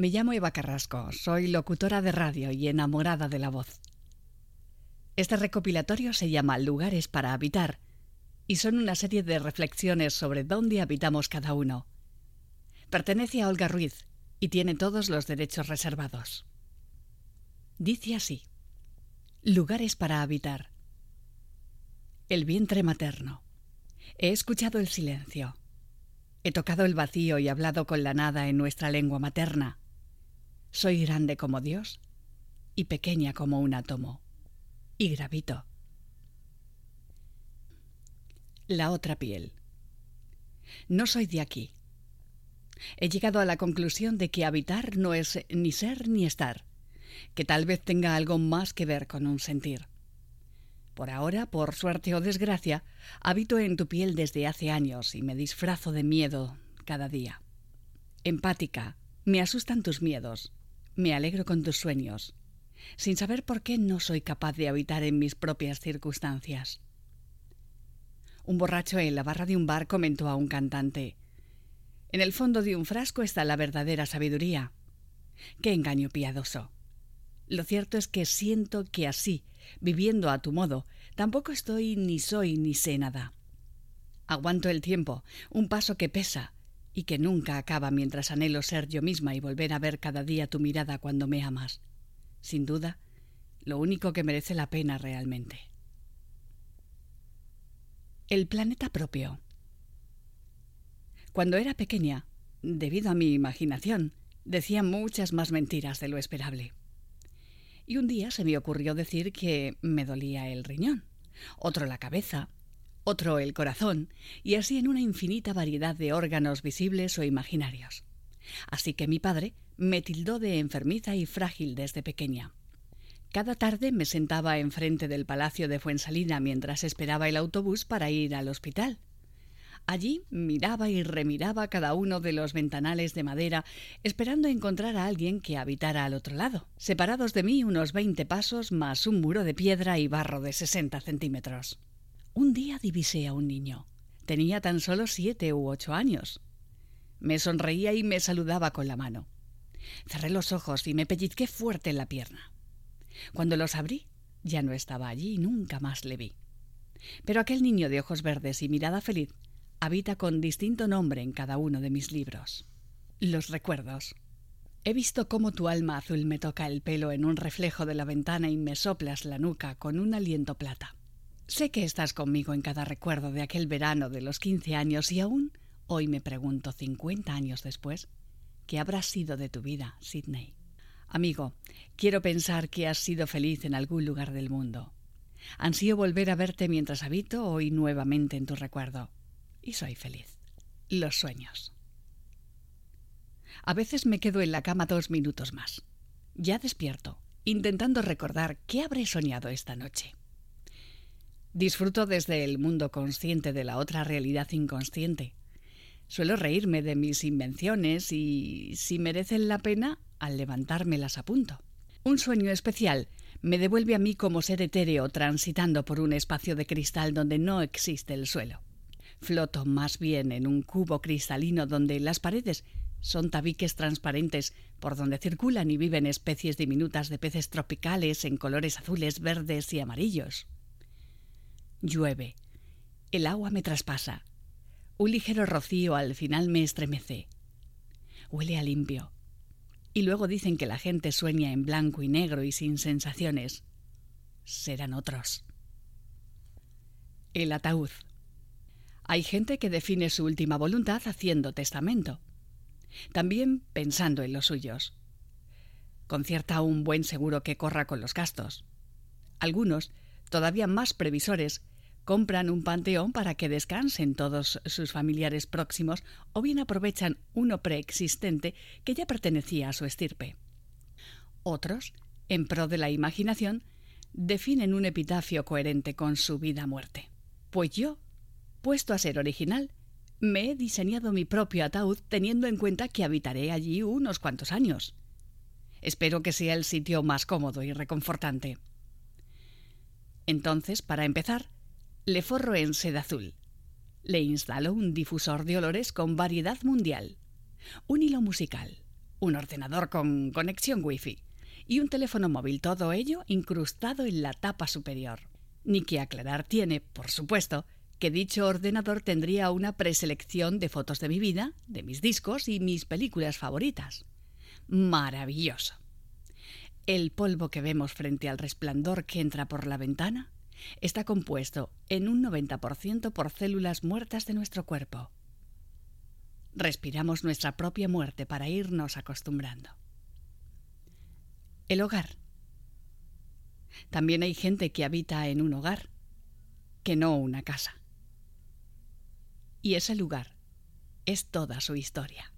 Me llamo Eva Carrasco, soy locutora de radio y enamorada de la voz. Este recopilatorio se llama Lugares para habitar y son una serie de reflexiones sobre dónde habitamos cada uno. Pertenece a Olga Ruiz y tiene todos los derechos reservados. Dice así. Lugares para habitar. El vientre materno. He escuchado el silencio. He tocado el vacío y hablado con la nada en nuestra lengua materna. Soy grande como Dios y pequeña como un átomo. Y gravito. La otra piel. No soy de aquí. He llegado a la conclusión de que habitar no es ni ser ni estar, que tal vez tenga algo más que ver con un sentir. Por ahora, por suerte o desgracia, habito en tu piel desde hace años y me disfrazo de miedo cada día. Empática, me asustan tus miedos, me alegro con tus sueños, sin saber por qué no soy capaz de habitar en mis propias circunstancias. Un borracho en la barra de un bar comentó a un cantante En el fondo de un frasco está la verdadera sabiduría. ¡Qué engaño piadoso! Lo cierto es que siento que así, viviendo a tu modo, tampoco estoy ni soy ni sé nada. Aguanto el tiempo, un paso que pesa y que nunca acaba mientras anhelo ser yo misma y volver a ver cada día tu mirada cuando me amas. Sin duda, lo único que merece la pena realmente. El planeta propio. Cuando era pequeña, debido a mi imaginación, decía muchas más mentiras de lo esperable y un día se me ocurrió decir que me dolía el riñón, otro la cabeza, otro el corazón, y así en una infinita variedad de órganos visibles o imaginarios. Así que mi padre me tildó de enfermiza y frágil desde pequeña. Cada tarde me sentaba enfrente del palacio de Fuensalida mientras esperaba el autobús para ir al hospital. Allí miraba y remiraba cada uno de los ventanales de madera, esperando encontrar a alguien que habitara al otro lado. Separados de mí unos veinte pasos, más un muro de piedra y barro de sesenta centímetros. Un día divisé a un niño. Tenía tan solo siete u ocho años. Me sonreía y me saludaba con la mano. Cerré los ojos y me pellizqué fuerte en la pierna. Cuando los abrí, ya no estaba allí y nunca más le vi. Pero aquel niño de ojos verdes y mirada feliz habita con distinto nombre en cada uno de mis libros. Los recuerdos. He visto cómo tu alma azul me toca el pelo en un reflejo de la ventana y me soplas la nuca con un aliento plata. Sé que estás conmigo en cada recuerdo de aquel verano de los quince años y aún hoy me pregunto cincuenta años después qué habrá sido de tu vida, Sidney. Amigo, quiero pensar que has sido feliz en algún lugar del mundo. Ansío volver a verte mientras habito hoy nuevamente en tu recuerdo y soy feliz. Los sueños. A veces me quedo en la cama dos minutos más. Ya despierto, intentando recordar qué habré soñado esta noche. Disfruto desde el mundo consciente de la otra realidad inconsciente. Suelo reírme de mis invenciones y, si merecen la pena, al levantarme las apunto. Un sueño especial me devuelve a mí como ser etéreo transitando por un espacio de cristal donde no existe el suelo. Floto más bien en un cubo cristalino donde las paredes son tabiques transparentes por donde circulan y viven especies diminutas de peces tropicales en colores azules, verdes y amarillos. Llueve. El agua me traspasa. Un ligero rocío al final me estremece. Huele a limpio. Y luego dicen que la gente sueña en blanco y negro y sin sensaciones. Serán otros. El ataúd. Hay gente que define su última voluntad haciendo testamento, también pensando en los suyos. Concierta un buen seguro que corra con los gastos. Algunos, todavía más previsores, compran un panteón para que descansen todos sus familiares próximos o bien aprovechan uno preexistente que ya pertenecía a su estirpe. Otros, en pro de la imaginación, definen un epitafio coherente con su vida-muerte. Pues yo Puesto a ser original, me he diseñado mi propio ataúd teniendo en cuenta que habitaré allí unos cuantos años. Espero que sea el sitio más cómodo y reconfortante. Entonces, para empezar, le forro en seda azul. Le instalo un difusor de olores con variedad mundial, un hilo musical, un ordenador con conexión Wi-Fi y un teléfono móvil, todo ello incrustado en la tapa superior. Ni que aclarar tiene, por supuesto, que dicho ordenador tendría una preselección de fotos de mi vida, de mis discos y mis películas favoritas. Maravilloso. El polvo que vemos frente al resplandor que entra por la ventana está compuesto en un 90% por células muertas de nuestro cuerpo. Respiramos nuestra propia muerte para irnos acostumbrando. El hogar. También hay gente que habita en un hogar, que no una casa. Y ese lugar es toda su historia.